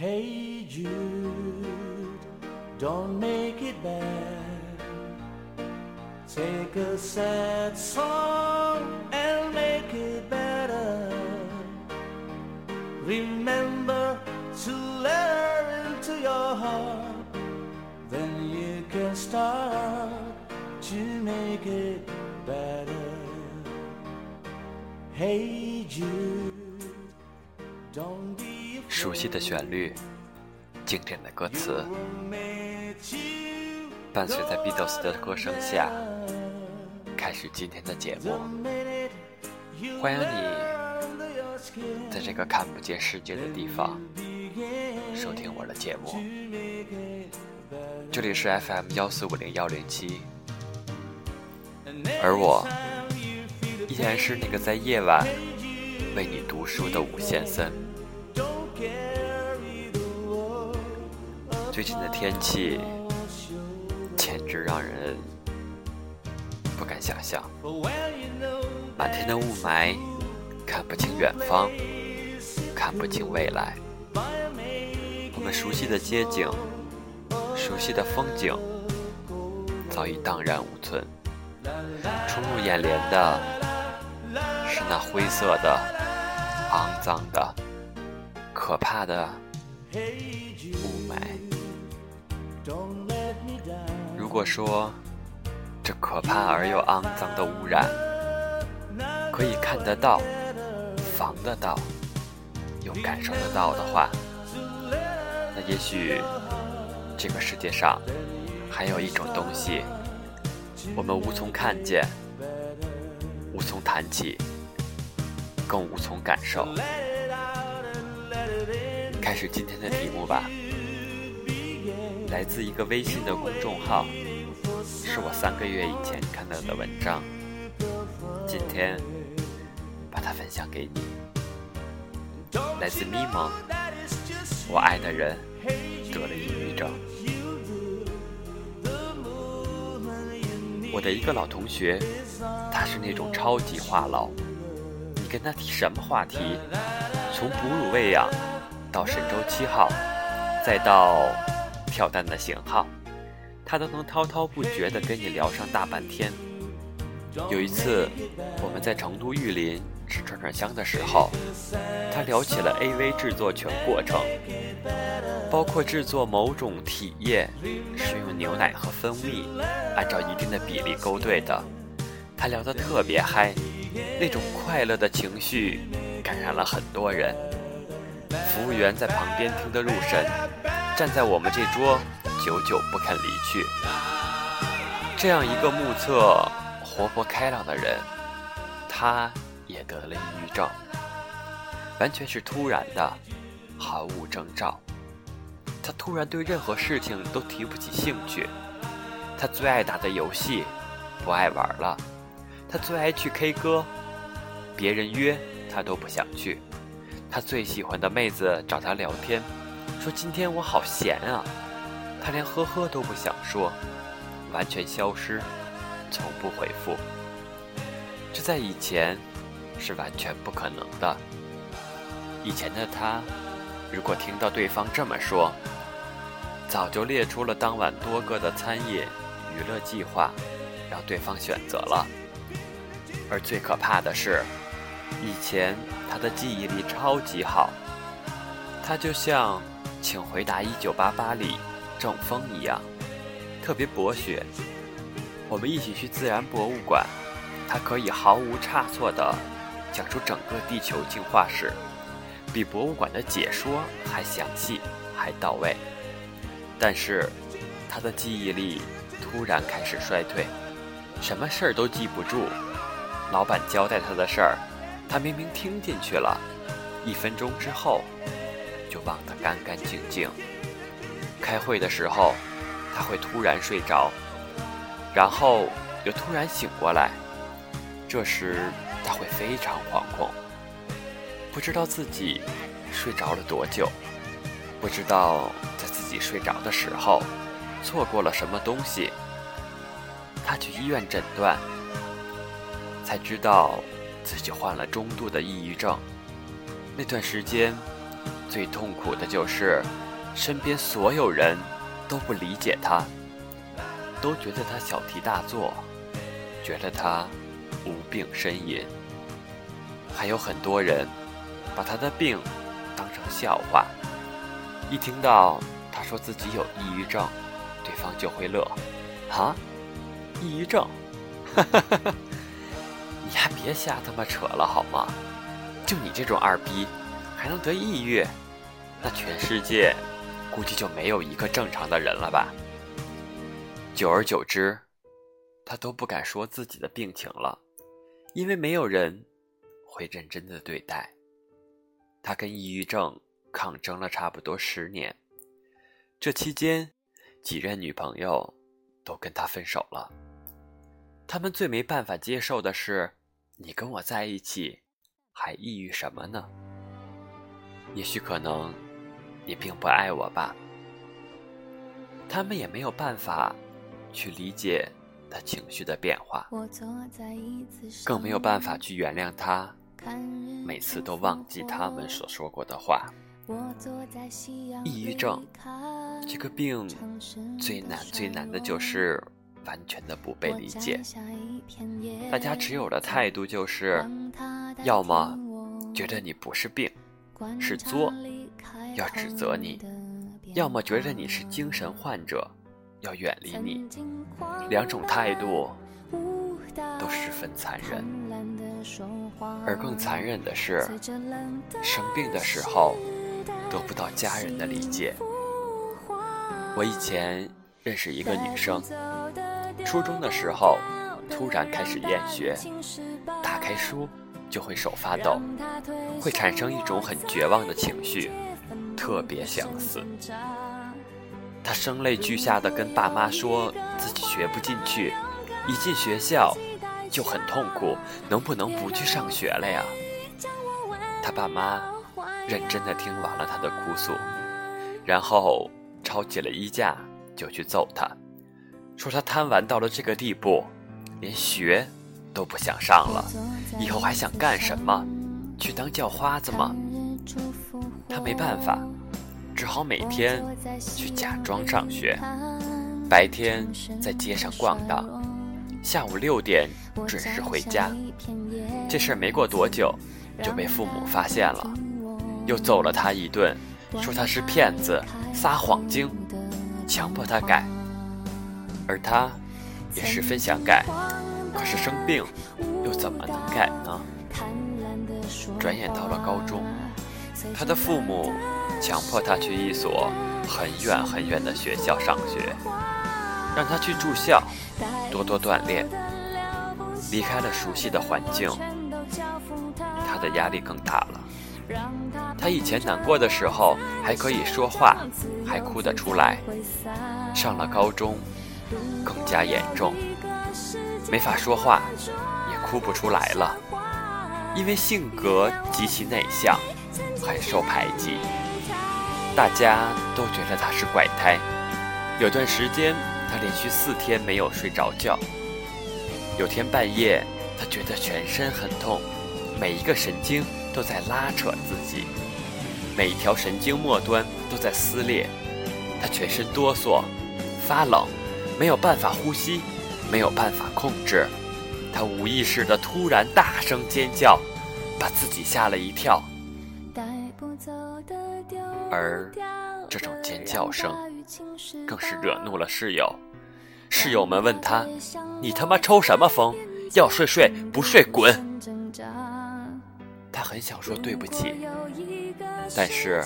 Hey Jude, don't make it bad. Take a sad song and make it better. Remember to let into your heart. Then you can start to make it better. Hey Jude, 熟悉的旋律，经典的歌词，伴随在 Beatles 的歌声下，开始今天的节目。欢迎你在这个看不见世界的地方收听我的节目。这里是 FM 幺四五零幺零七，而我依然是那个在夜晚为你读书的武先生。最近的天气简直让人不敢想象，满天的雾霾，看不清远方，看不清未来。我们熟悉的街景，熟悉的风景，早已荡然无存。冲入眼帘的是那灰色的、肮脏的、可怕的雾霾。如果说这可怕而又肮脏的污染可以看得到、防得到、又感受得到的话，那也许这个世界上还有一种东西，我们无从看见、无从谈起，更无从感受。开始今天的题目吧。来自一个微信的公众号，是我三个月以前看到的文章，今天把它分享给你。来自咪蒙，我爱的人得了抑郁症。我的一个老同学，他是那种超级话痨，你跟他提什么话题，从哺乳喂养到神舟七号，再到。跳蛋的型号，他都能滔滔不绝地跟你聊上大半天。有一次，我们在成都玉林吃串串香的时候，他聊起了 AV 制作全过程，包括制作某种体液是用牛奶和蜂蜜按照一定的比例勾兑的。他聊得特别嗨，那种快乐的情绪感染了很多人。服务员在旁边听得入神。站在我们这桌，久久不肯离去。这样一个目测、活泼开朗的人，他也得了抑郁症，完全是突然的，毫无征兆。他突然对任何事情都提不起兴趣。他最爱打的游戏，不爱玩了。他最爱去 K 歌，别人约他都不想去。他最喜欢的妹子找他聊天。说今天我好闲啊，他连呵呵都不想说，完全消失，从不回复。这在以前是完全不可能的。以前的他，如果听到对方这么说，早就列出了当晚多个的餐饮娱乐计划，让对方选择了。而最可怕的是，以前他的记忆力超级好，他就像。请回答《一九八八》里郑风一样，特别博学。我们一起去自然博物馆，他可以毫无差错地讲出整个地球进化史，比博物馆的解说还详细、还到位。但是，他的记忆力突然开始衰退，什么事儿都记不住。老板交代他的事儿，他明明听进去了，一分钟之后。就忘得干干净净。开会的时候，他会突然睡着，然后又突然醒过来。这时他会非常惶恐，不知道自己睡着了多久，不知道在自己睡着的时候错过了什么东西。他去医院诊断，才知道自己患了中度的抑郁症。那段时间。最痛苦的就是身边所有人都不理解他，都觉得他小题大做，觉得他无病呻吟。还有很多人把他的病当成笑话，一听到他说自己有抑郁症，对方就会乐。啊，抑郁症？哈哈哈哈你还别瞎他妈扯了好吗？就你这种二逼，还能得抑郁？那全世界估计就没有一个正常的人了吧？久而久之，他都不敢说自己的病情了，因为没有人会认真的对待。他跟抑郁症抗争了差不多十年，这期间几任女朋友都跟他分手了。他们最没办法接受的是，你跟我在一起，还抑郁什么呢？也许可能。你并不爱我吧？他们也没有办法去理解他情绪的变化，更没有办法去原谅他每次都忘记他们所说过的话。抑郁症这个病最难最难的就是完全的不被理解，大家持有的态度就是，要么觉得你不是病，是作。要指责你，要么觉得你是精神患者，要远离你。两种态度都十分残忍，而更残忍的是，生病的时候得不到家人的理解。我以前认识一个女生，初中的时候突然开始厌学，打开书就会手发抖，会产生一种很绝望的情绪。特别想死，他声泪俱下的跟爸妈说自己学不进去，一进学校就很痛苦，能不能不去上学了呀？他爸妈认真的听完了他的哭诉，然后抄起了衣架就去揍他，说他贪玩到了这个地步，连学都不想上了，以后还想干什么？去当叫花子吗？他没办法，只好每天去假装上学，白天在街上逛荡，下午六点准时回家。这事儿没过多久就被父母发现了，又揍了他一顿，说他是骗子、撒谎精，强迫他改。而他也十分想改，可是生病又怎么能改呢？转眼到了高中。他的父母强迫他去一所很远很远的学校上学，让他去住校，多多锻炼。离开了熟悉的环境，他的压力更大了。他以前难过的时候还可以说话，还哭得出来。上了高中，更加严重，没法说话，也哭不出来了，因为性格极其内向。很受排挤，大家都觉得他是怪胎。有段时间，他连续四天没有睡着觉。有天半夜，他觉得全身很痛，每一个神经都在拉扯自己，每一条神经末端都在撕裂。他全身哆嗦、发冷，没有办法呼吸，没有办法控制。他无意识的突然大声尖叫，把自己吓了一跳。而这种尖叫声，更是惹怒了室友。室友们问他：“你他妈抽什么风？要睡睡，不睡滚！”他很想说对不起，但是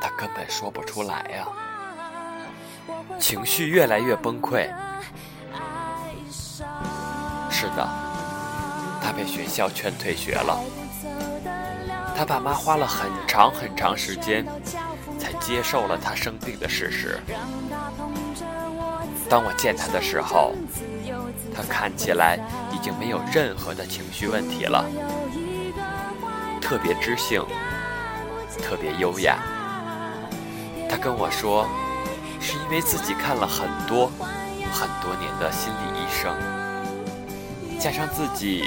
他根本说不出来呀。情绪越来越崩溃。是的，他被学校劝退学了。他爸妈花了很长很长时间，才接受了他生病的事实。当我见他的时候，他看起来已经没有任何的情绪问题了，特别知性，特别优雅。他跟我说，是因为自己看了很多很多年的心理医生，加上自己。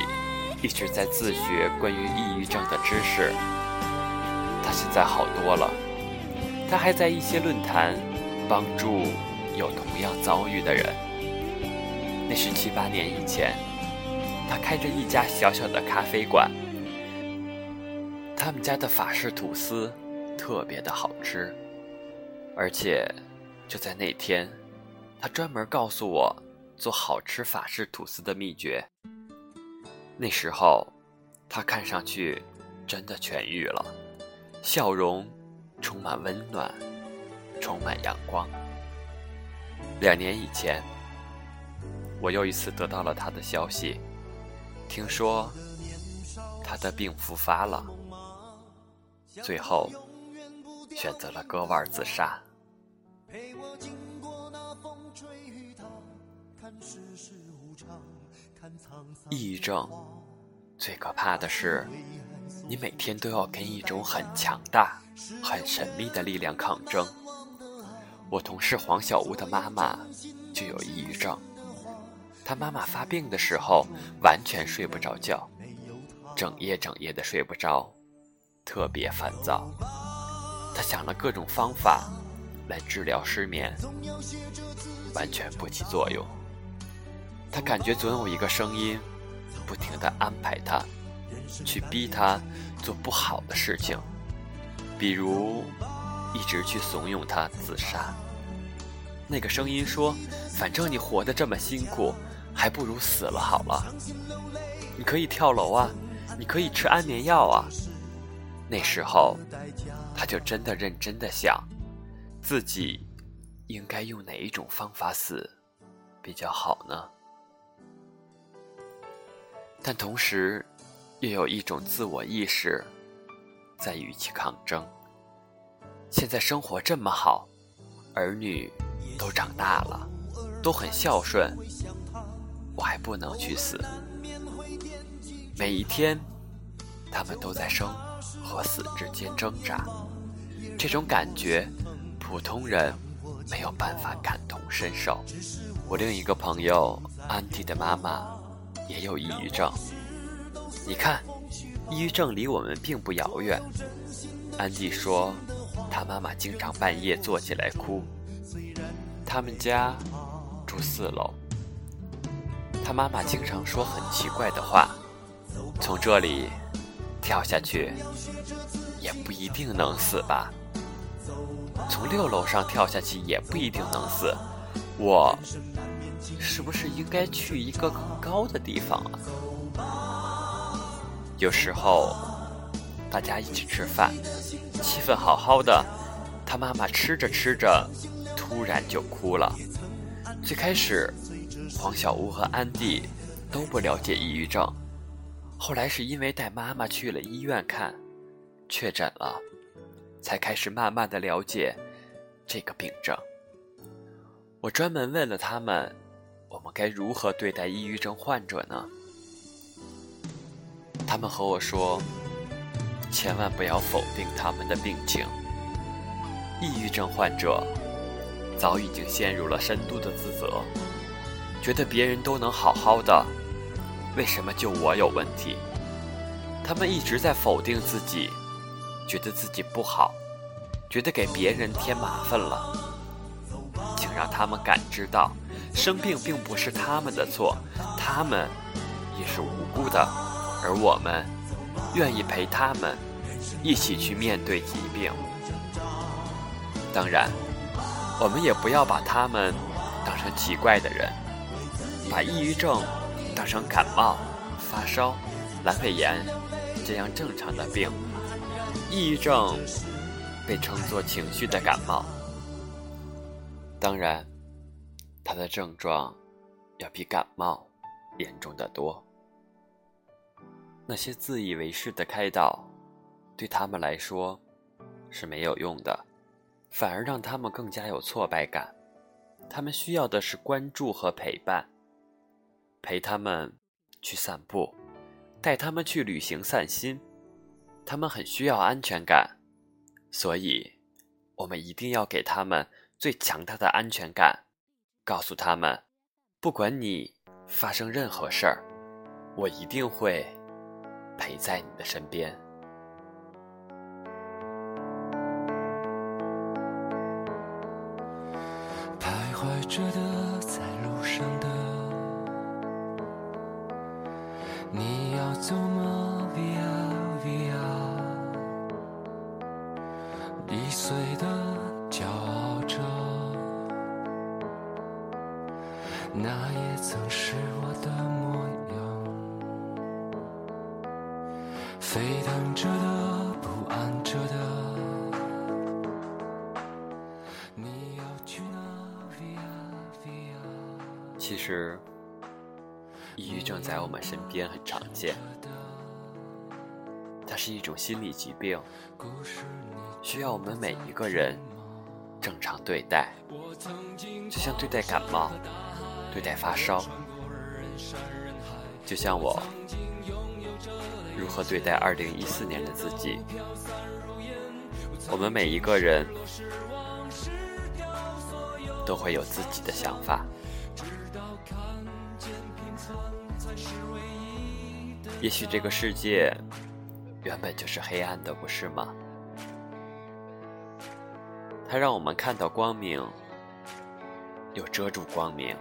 一直在自学关于抑郁症的知识，他现在好多了。他还在一些论坛帮助有同样遭遇的人。那是七八年以前，他开着一家小小的咖啡馆，他们家的法式吐司特别的好吃，而且就在那天，他专门告诉我做好吃法式吐司的秘诀。那时候，他看上去真的痊愈了，笑容充满温暖，充满阳光。两年以前，我又一次得到了他的消息，听说他的病复发了，最后选择了割腕自杀。看世事抑郁症最可怕的是，你每天都要跟一种很强大、很神秘的力量抗争。我同事黄小屋的妈妈就有抑郁症，她妈妈发病的时候完全睡不着觉，整夜整夜的睡不着，特别烦躁。她想了各种方法来治疗失眠，完全不起作用。他感觉总有一个声音，不停地安排他，去逼他做不好的事情，比如一直去怂恿他自杀。那个声音说：“反正你活得这么辛苦，还不如死了好了。你可以跳楼啊，你可以吃安眠药啊。”那时候，他就真的认真的想，自己应该用哪一种方法死比较好呢？但同时，又有一种自我意识在与其抗争。现在生活这么好，儿女都长大了，都很孝顺，我还不能去死。每一天，他们都在生和死之间挣扎，这种感觉，普通人没有办法感同身受。我另一个朋友安迪的妈妈。也有抑郁症，你看，抑郁症离我们并不遥远。安迪说，他妈妈经常半夜坐起来哭。他们家住四楼，他妈妈经常说很奇怪的话，从这里跳下去也不一定能死吧？从六楼上跳下去也不一定能死，我。是不是应该去一个更高的地方啊？有时候，大家一起吃饭，气氛好好的，他妈妈吃着吃着，突然就哭了。最开始，黄小屋和安迪都不了解抑郁症，后来是因为带妈妈去了医院看，确诊了，才开始慢慢的了解这个病症。我专门问了他们。我们该如何对待抑郁症患者呢？他们和我说：“千万不要否定他们的病情。抑郁症患者早已经陷入了深度的自责，觉得别人都能好好的，为什么就我有问题？他们一直在否定自己，觉得自己不好，觉得给别人添麻烦了。让他们感知到。”生病并不是他们的错，他们也是无辜的，而我们愿意陪他们一起去面对疾病。当然，我们也不要把他们当成奇怪的人，把抑郁症当成感冒、发烧、阑尾炎这样正常的病。抑郁症被称作情绪的感冒。当然。他的症状要比感冒严重的多。那些自以为是的开导，对他们来说是没有用的，反而让他们更加有挫败感。他们需要的是关注和陪伴，陪他们去散步，带他们去旅行散心。他们很需要安全感，所以我们一定要给他们最强大的安全感告诉他们不管你发生任何事儿我一定会陪在你的身边。徘徊着的在路上的你要走其实，抑郁症在我们身边很常见，它是一种心理疾病，需要我们每一个人正常对待，就像对待感冒、对待发烧，就像我如何对待二零一四年的自己。我们每一个人都会有自己的想法。也许这个世界原本就是黑暗的，不是吗？它让我们看到光明，又遮住光明。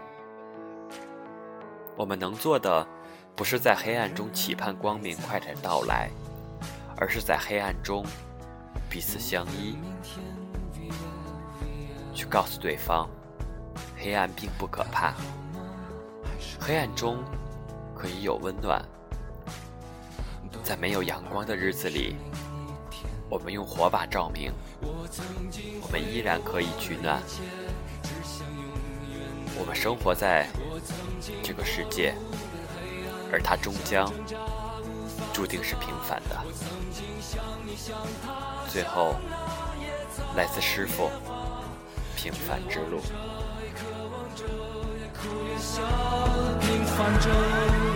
我们能做的，不是在黑暗中期盼光明快点到来，而是在黑暗中彼此相依，去告诉对方，黑暗并不可怕，黑暗中可以有温暖。在没有阳光的日子里，我们用火把照明，我们依然可以取暖。我们生活在这个世界，而它终将注定是平凡的。最后，来自师傅平凡之路。山